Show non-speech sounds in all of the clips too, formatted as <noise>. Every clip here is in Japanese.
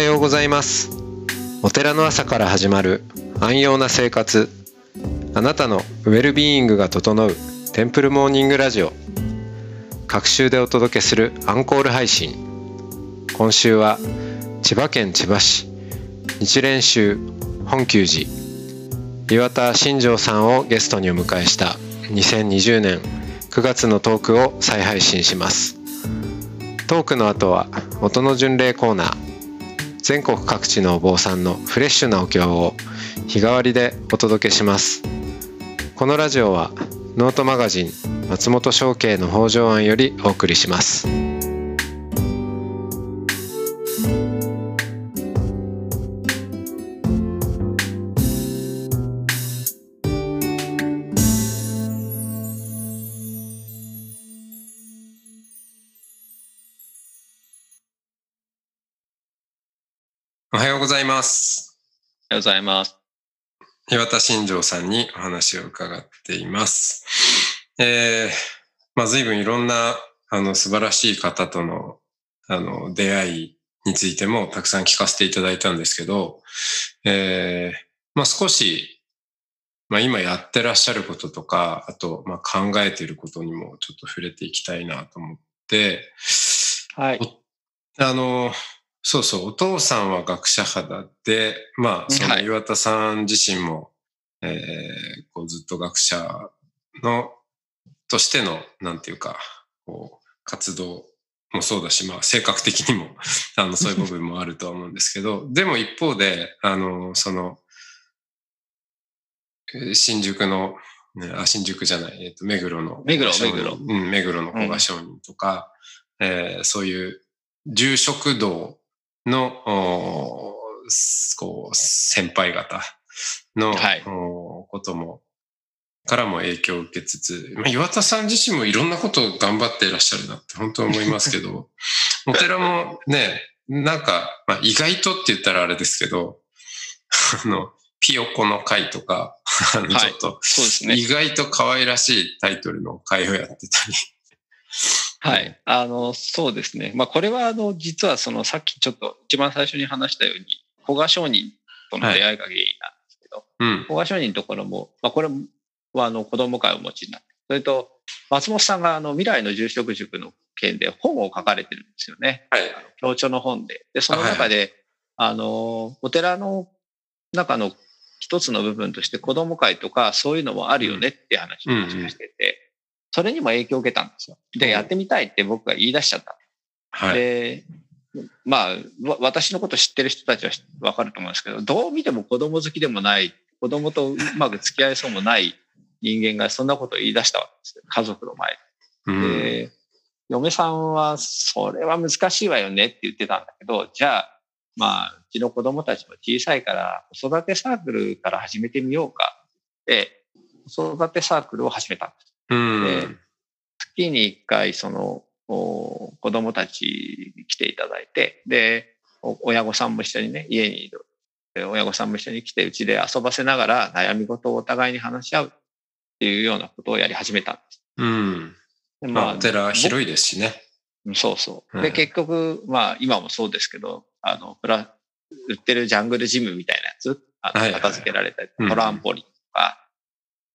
おはようございます。お寺の朝から始まる安養な生活。あなたのウェルビーイングが整うテンプルモーニングラジオ。各週でお届けするアンコール配信。今週は千葉県千葉市。日蓮宗本久寺。岩田新庄さんをゲストにお迎えした2020年9月のトークを再配信します。トークの後は音の巡礼コーナー。全国各地のお坊さんのフレッシュなお経を日替わりでお届けします。このラジオはノートマガジン松本商家の北条案よりお送りします。ますおはようございます。岩田新庄さんにお話を伺っています。えー、まあ随分いろんなあの素晴らしい方とのあの出会いについてもたくさん聞かせていただいたんですけど、えー、まあ少し、まあ今やってらっしゃることとか、あとまあ考えていることにもちょっと触れていきたいなと思って、はい。あの、そうそう、お父さんは学者肌で、まあ、そのはい。岩田さん自身も、えーこうずっと学者の、としての、なんていうか、こう、活動もそうだし、まあ、性格的にも、<laughs> あの、そういう部分もあるとは思うんですけど、<laughs> でも一方で、あの、その、えー新宿の、ねあ、新宿じゃない、えっ、と、目黒の。目黒目黒。うん、目黒の古賀商人とか、えーそういう住職道の、こう、先輩方の、はいことも、からも影響を受けつつ、まあ、岩田さん自身もいろんなことを頑張っていらっしゃるなって本当思いますけど、<laughs> お寺もね、なんか、まあ、意外とって言ったらあれですけど、あの、ピヨコの会とか、あのちはいょっと。意外と可愛らしいタイトルの会をやってたり。はい。あの、そうですね。まあ、これは、あの、実は、その、さっきちょっと一番最初に話したように、古賀商人との出会いが原因なんですけど、うん。古賀商人のところも、まあ、これは、あの、子供会をお持ちになって、それと、松本さんが、あの、未来の住職塾の件で本を書かれてるんですよね。はい。教著の本で。で、その中で、あの、お寺の中の一つの部分として子供会とかそういうのもあるよねって話をしてて、それにも影響を受けたんですよ。で、うんやってみたいって僕が言い出しちゃった。はい。で、まあ、わ私のこと知ってる人たちはわかると思うんですけど、どう見ても子供好きでもない、子供とうまく付き合いそうもない人間がそんなことを言い出したわけですよ。家族の前で。うん。で、嫁さんは、それは難しいわよねって言ってたんだけど、じゃあ、まあ、うちの子供たちも小さいから、子育てサークルから始めてみようかって、子育てサークルを始めたんです。うん。で月に一回、その、お子供たちに来ていただいて、で、お親御さんも一緒にね、家にいる。で親御さんも一緒に来て、うちで遊ばせながら悩み事をお互いに話し合うっていうようなことをやり始めたんです。うん。でまあ、お寺広いですしね。うんそうそう。で、はい結局、まあ、今もそうですけど、あの、プラ、売ってるジャングルジムみたいなやつ、あの片付けられたり、うんトランポリンとか、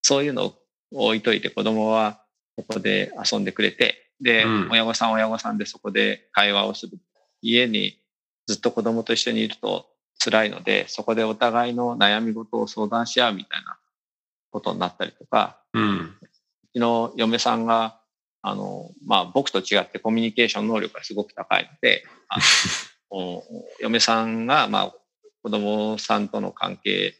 そういうのを置いといて子供はそこで遊んでくれて、で、うん親御さん親御さんでそこで会話をする。家にずっと子供と一緒にいると辛いので、そこでお互いの悩み事を相談し合うみたいなことになったりとか、うん。うちの嫁さんが、あの、まあ、僕と違ってコミュニケーション能力がすごく高いので、あの <laughs> お嫁さんが、まあ、子供さんとの関係、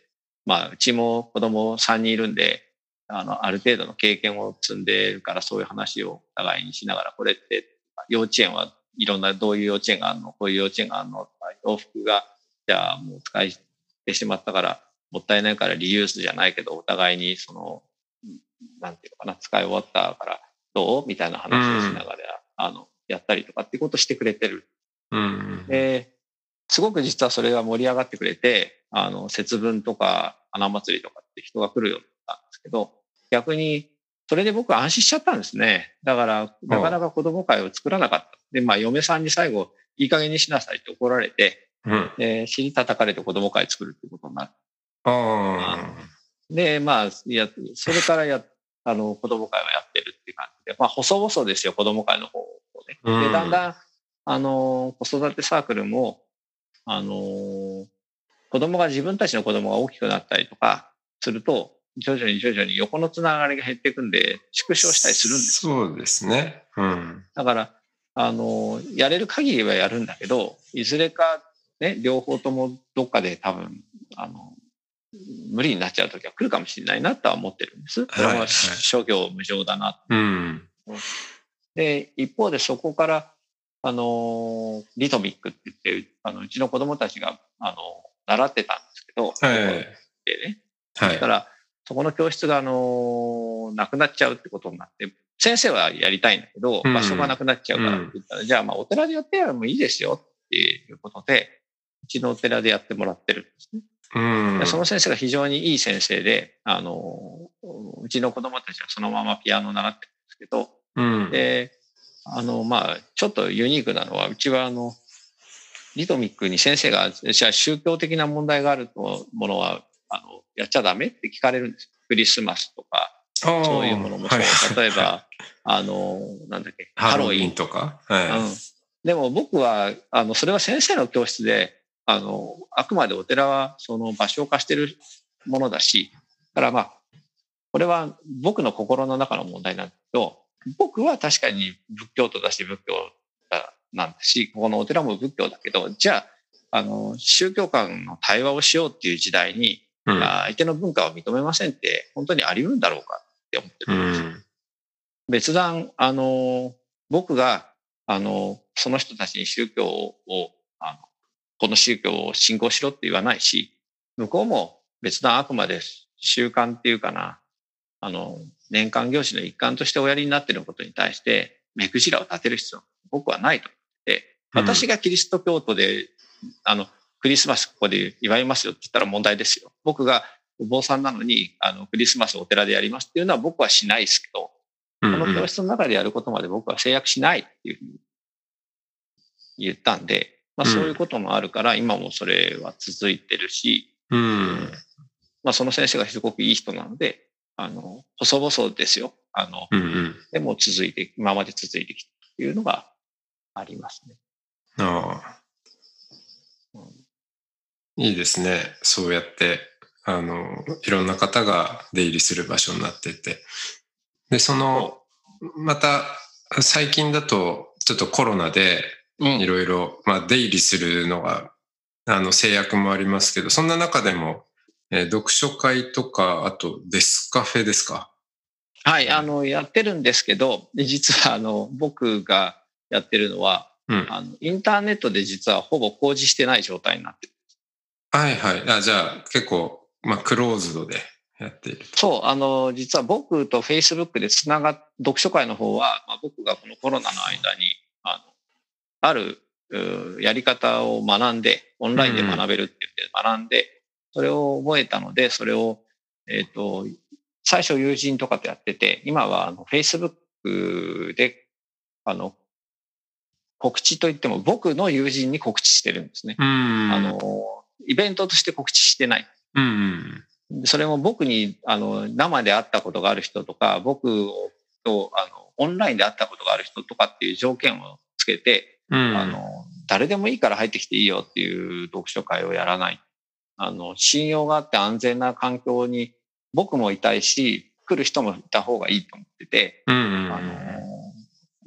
まあ、うちも子供3人いるんで、あの、ある程度の経験を積んでいるから、そういう話をお互いにしながら、これって、幼稚園はいろんな、どういう幼稚園があるの、こういう幼稚園があるの、洋服が、じゃあもう使いしてしまったから、もったいないからリユースじゃないけど、お互いにその、なんていうのかな、使い終わったからどう？みたいな話をしながら、あの、やったりとかっていうことをしてくれてる。うん。で、すごく実はそれが盛り上がってくれて、あの、節分とか花祭りとかって人が来るよけど、逆に、それで僕は安心しちゃったんですね。だから、なかなか子供会を作らなかった。で、まあ、嫁さんに最後、いい加減にしなさいって怒られて、うん。で、尻叩かれて子供会作るってことになる。あで、まあ、いや、それからや、あの、子供会はやってるっていう感じで、まあ、細々ですよ、子供会の方をね。うんで、だんだん、あの、子育てサークルも、あの、子供が自分たちの子供が大きくなったりとかすると、徐々に徐々に横のつながりが減っていくんで、縮小したりするんですよ。そうですね。うん。だから、あの、やれる限りはやるんだけど、いずれか、ね、両方ともどっかで多分、あの、無理になっちゃう時は来るかもしれないなとは思ってるんです。それは諸行無常だな。うん。で、一方でそこから、あの、リトミックって言って、あの、うちの子供たちが、あの、習ってたんですけど、はいでね、はいだか。ら、そこの教室が、あの、なくなっちゃうってことになって、先生はやりたいんだけど、うん場所がなくなっちゃうからって言ったら、じゃあ、まあ、お寺でやってやるのもいいですよっていうことで、うちのお寺でやってもらってるんですね。うんで。その先生が非常にいい先生で、あの、うちの子供たちはそのままピアノを習ってるんですけど、うん。で、あの、まあ、ちょっとユニークなのは、うちはあの、リトミックに先生が、じゃあ宗教的な問題があるとものは、あの、やっちゃダメって聞かれるんですよ。クリスマスとか、そういうものもそう。例えば、あの、なんだっけ、ハロウィン。とか。うはん。でも僕は、あの、それは先生の教室で、あの、あくまでお寺はその場所を貸してるものだし、だからまあ、これは僕の心の中の問題なんだけど、僕は確かに仏教徒だし仏教だなんだし、ここのお寺も仏教だけど、じゃあ、あの、宗教間の対話をしようっていう時代に、い。うん。あ相手の文化を認めませんって本当にあり得るんだろうかって思ってうるんですよ。ん。別段、あの、僕が、あの、その人たちに宗教を、あの、この宗教を信仰しろって言わないし、向こうも別段あくまで習慣っていうかな、あの、年間行事の一環としておやりになっていることに対して、目くじらを立てる必要は僕はないと思って、私がキリスト教徒で、あの、クリスマスここで祝いますよって言ったら問題ですよ。僕がお坊さんなのに、あの、クリスマスをお寺でやりますっていうのは僕はしないですけど、ここの教室の中でやることまで僕は制約しないっていうふうに言ったんで、まあうんそういうこともあるから、今もそれは続いてるし、うん。まあその先生がすごくいい人なので、あの、細々ですよ。あの、うんうん。でも続いて、今まで続いてきたっていうのがありますね。ああ。いいですね。そうやって、あの、いろんな方が出入りする場所になってて。で、その、また、最近だと、ちょっとコロナで、うんいろいろ、まあ、出入りするのが、あの、制約もありますけど、そんな中でも、えー読書会とか、あと、デスカフェですか？はい、あの、やってるんですけど、で実はあの、僕がやってるのは、うん。あの、インターネットで実はほぼ公示してない状態になってる。はいはい。あ、じゃあ、結構、まあ、クローズドでやっていると。そう、あの、実は僕と Facebook でつながっ、読書会の方は、まあ、僕がこのコロナの間に、あの、ある、うやり方を学んで、オンラインで学べるって言って学んで、それを覚えたので、それを、えっ、と、最初友人とかとやってて、今はあの Facebook で、あの、告知といっても僕の友人に告知してるんですね。うんあ、の、イベントとして告知してない。うんうん。でそれも僕にあの生で会ったことがある人とか、僕をとあのオンラインで会ったことがある人とかっていう条件をつけて、うん。あの誰でもいいから入ってきていいよっていう読書会をやらない。あの信用があって安全な環境に僕もいたいし、来る人もいた方がいいと思ってて、うん。あ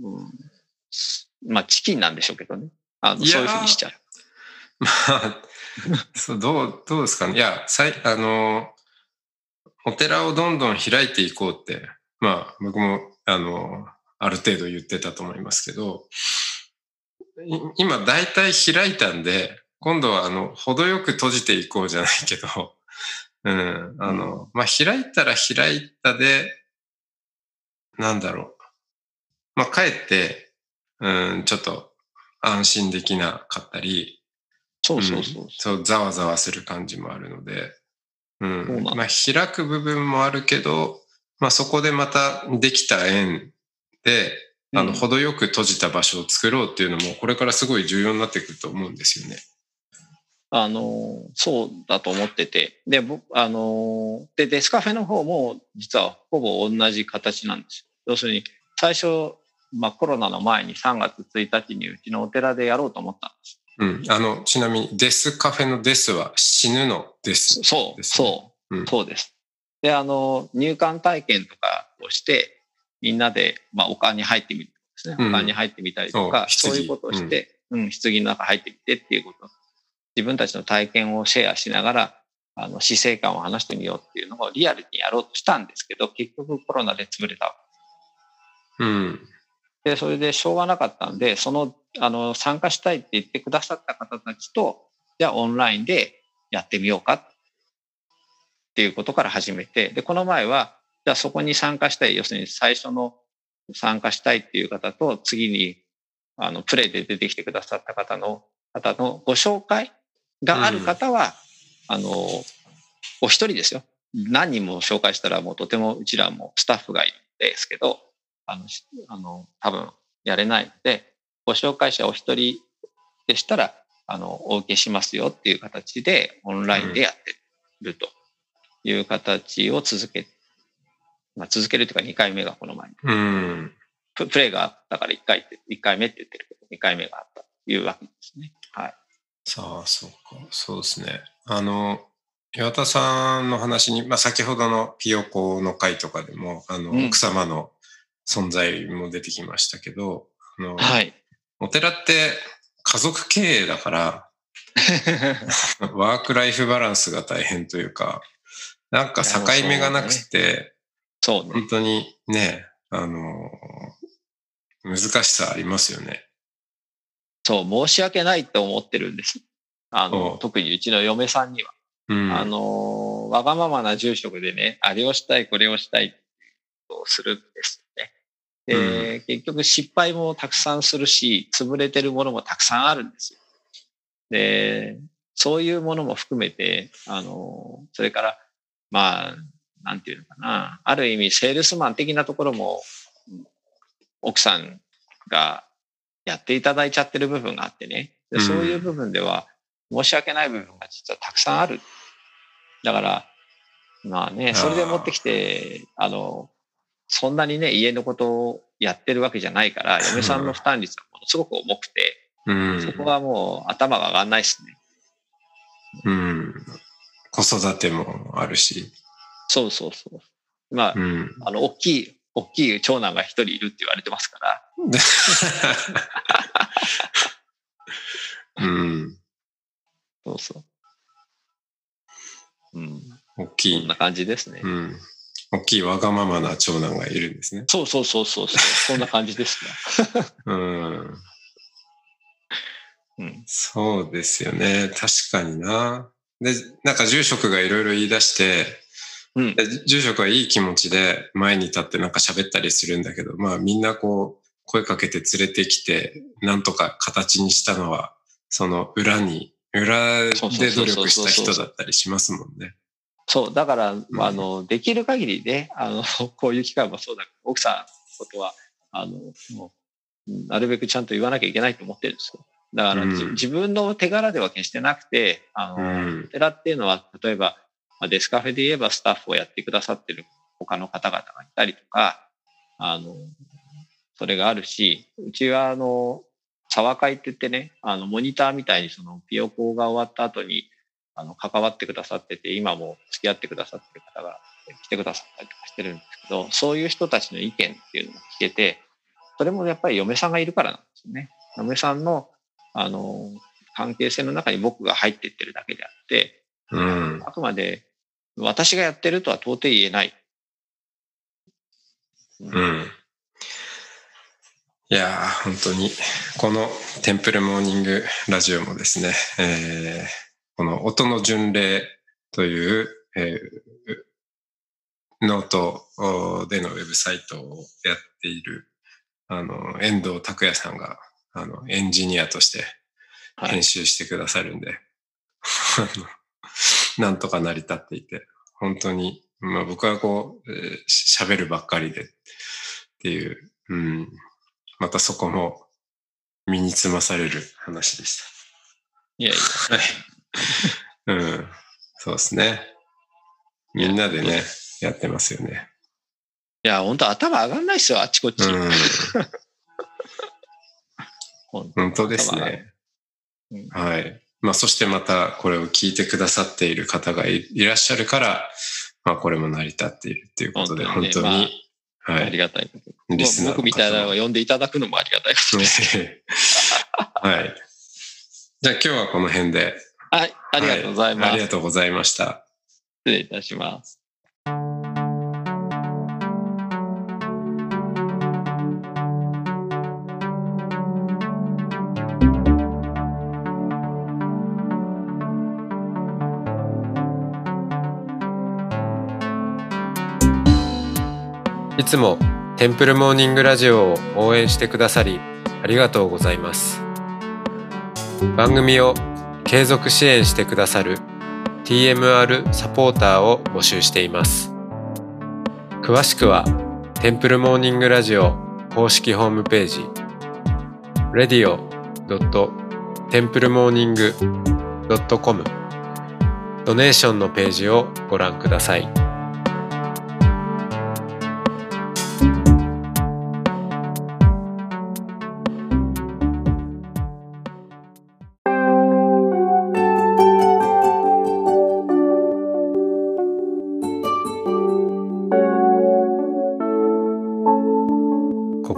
の、うん、まあチキンなんでしょうけどね。あのそういうふうにしちゃう。まあ、<laughs> そう、どう、どうですかね？いや、さい、あの、お寺をどんどん開いていこうって、まあ、僕も、あの、ある程度言ってたと思いますけど、今、大体開いたんで、今度は、あの、程よく閉じていこうじゃないけど、<laughs> うん、あの、まあ、開いたら開いたで、なんだろう。まあ、かえって、うん、ちょっと安心できなかったり、そうそうそう。そう、ざわざわする感じもあるので、うん。そうなんまあ、開く部分もあるけど、まあ、そこでまたできた縁で、あの、うん程よく閉じた場所を作ろうっていうのも、これからすごい重要になってくると思うんですよね。あの、そうだと思ってて。で、僕、あの、で、デスカフェの方も実はほぼ同じ形なんですよ。要するに、最初、まあコロナの前に3月1日にうちのお寺でやろうと思ったんです。うん。あの、ちなみにデスカフェのデスは死ぬのデス、ね、そう、そう、うん、そうです。で、あの、入館体験とかをして、みんなで、まあ、丘に入ってみるですね。丘に入ってみたりとか、そういうことをして、うん、棺の中入ってみてっていうこと。自分たちの体験をシェアしながら、あの、死生観を話してみようっていうのをリアルにやろうとしたんですけど、結局コロナで潰れた。うん。で、それでしょうがなかったんで、その、あの、参加したいって言ってくださった方たちと、じゃあオンラインでやってみようかっていうことから始めて、で、この前は、じゃあそこに参加したい、要するに最初の参加したいっていう方と、次に、あの、プレイで出てきてくださった方の、方のご紹介がある方は、うん、あの、お一人ですよ。何人も紹介したらもうとてもうちらもスタッフがいるんですけど、あの、あの多分やれないので、ご紹介者お一人でしたら、あの、お受けしますよっていう形でオンラインでやってるという形を続け、まあ、続けるというか2回目がこの前に。うん。プレイがあったから1回って、1回目って言ってるけど、2回目があったというわけですね。はい。さあ、そうか。そうですね。あの、岩田さんの話に、まあ、先ほどのピヨコの会とかでも、あの、うん、奥様の存在も出てきましたけど、あの、はい。お寺って家族経営だから、ワークライフバランスが大変というか、なんか境目がなくて、そう、ね、本当にね、あの、難しさありますよね。そう、申し訳ないと思ってるんです。あの、特にうちの嫁さんには。うん、あの、わがままな住職でね、あれをしたい、これをしたいとするんですね。で、うん、結局失敗もたくさんするし、潰れてるものもたくさんあるんですよ。で、そういうものも含めて、あの、それから、まあ、なんていうのかな、ある意味セールスマン的なところも、奥さんがやっていただいちゃってる部分があってね。でそういう部分では申し訳ない部分が実はたくさんある。だから、まあね、それで持ってきて、あの、そんなにね、家のことをやってるわけじゃないから、嫁さんの負担率はものすごく重くて、うん、そこはもう頭が上がんないですね。うん。子育てもあるし。そうそうそう。まあ、うん、あの、大きい、大きい長男が一人いるって言われてますから。<laughs> うん。そうそう。うん。大きい。こんな感じですね。うん。大きいわがままな長男がいるんですね。そうそうそうそうそう。そんな感じですね。<laughs> うん。うん、そうですよね。確かにな。で、なんか住職がいろいろ言い出して、うん、住職はいい気持ちで前に立ってなんか喋ったりするんだけど、まあみんなこう声かけて連れてきて、なんとか形にしたのは、その裏に、裏で努力した人だったりしますもんね。そう、だから、うん、あの、できる限りね、あの、<laughs> こういう機会もそうだけど、奥さんのことは、あの、もう、なるべくちゃんと言わなきゃいけないと思ってるんですよ。だから、うん、自分の手柄では決してなくて、あの、うん、寺っていうのは、例えば、デスカフェで言えばスタッフをやってくださってる他の方々がいたりとか、あの、それがあるし、うちはあの、沢会って言ってね、あの、モニターみたいにその、ピヨコが終わった後に、あの、関わってくださってて、今も付き合ってくださってる方が来てくださったりとかしてるんですけど、そういう人たちの意見っていうのも聞けて、それもやっぱり嫁さんがいるからなんですよね。嫁さんの、あの、関係性の中に僕が入っていってるだけであって、うん、あくまで私がやってるとは到底言えない。うん。いやー、本当に、このテンプルモーニングラジオもですね、えー、この音の巡礼という、えー、ノートでのウェブサイトをやっている、あの、遠藤拓也さんが、あの、エンジニアとして編集してくださるんで、はい、なんとか成り立っていて、本当に、まあ僕はこう、喋、えー、るばっかりでっていう、うん、またそこも身につまされる話でした。いやいや。うん。そうですね。みんなでね、やってますよね。いや、本当頭上がんないっすよ、あっちこっち。うん。<laughs> 本本当ですね。うんはい。まあ、そしてまたこれを聞いてくださっている方がいいらっしゃるから、まあ、これも成り立っているっていうことで、本当に、ねはい。ありがたい。リスナー僕みたいなのを呼んでいただくのもありがたいことです。<laughs> はい。じゃあ今日はこの辺で。はい、ありがとうございます。はありがとうございました。失礼いたします。いつもテンプルモーニングラジオを応援してくださりありがとうございます番組を継続支援してくださる TMR サポーターを募集しています詳しくはテンプルモーニングラジオ公式ホームページ radio.templemorning.com ドネーションのページをご覧ください。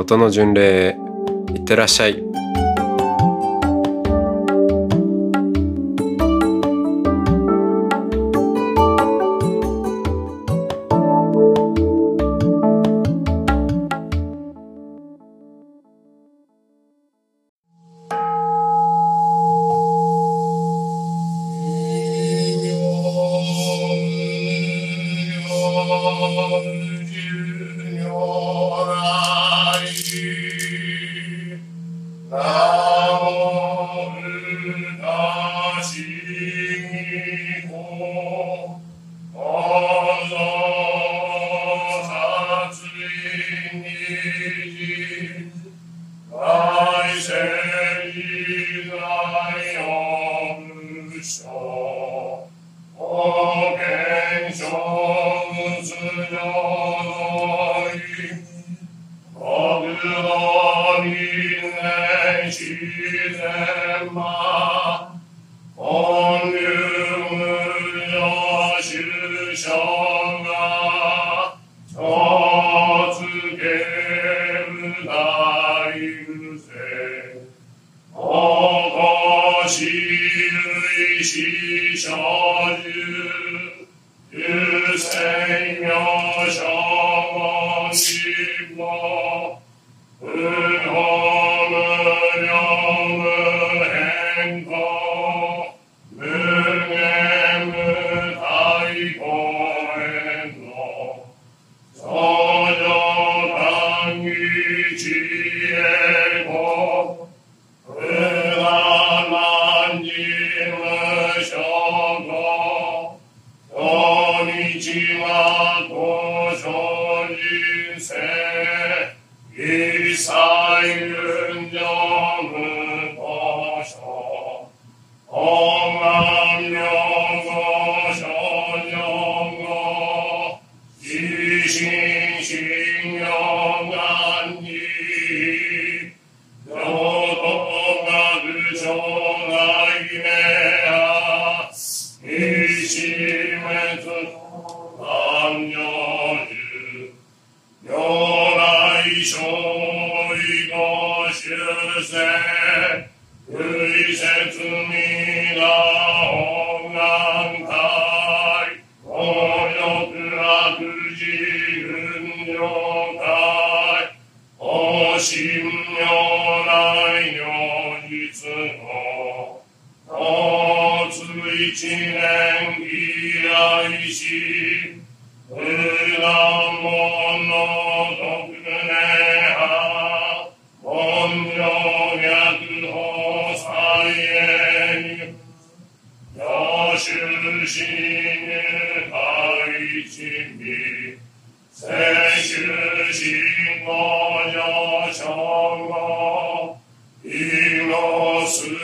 音の巡礼へいってらっしゃい。神妙来 신비 세시신 거저 정거 일로 수이하우며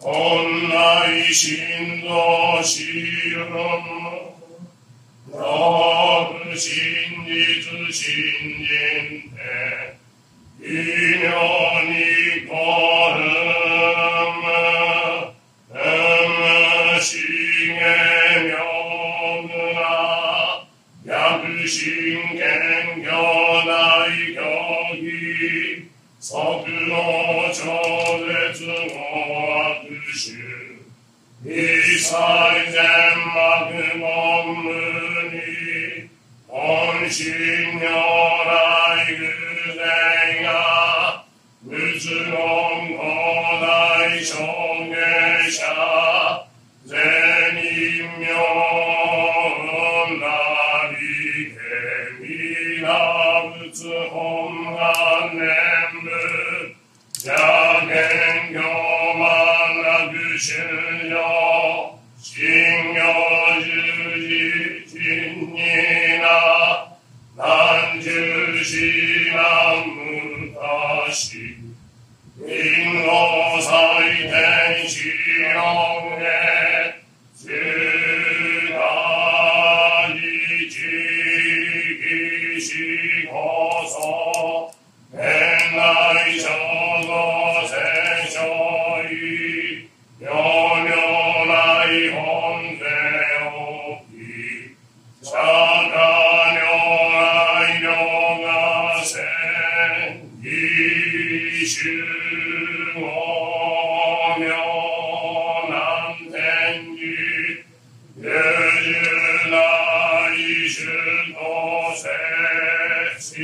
온라이 신도 시름 너그 신이 주시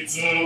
It's uh,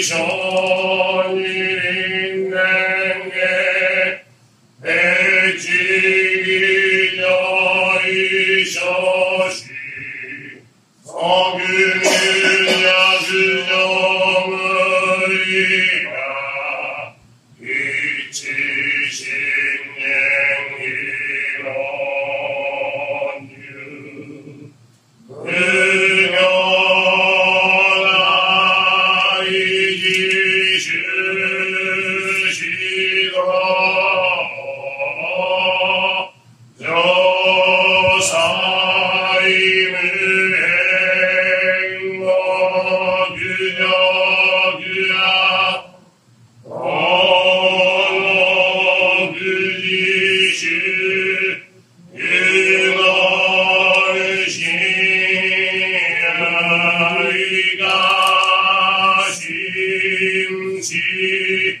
rejoice. 七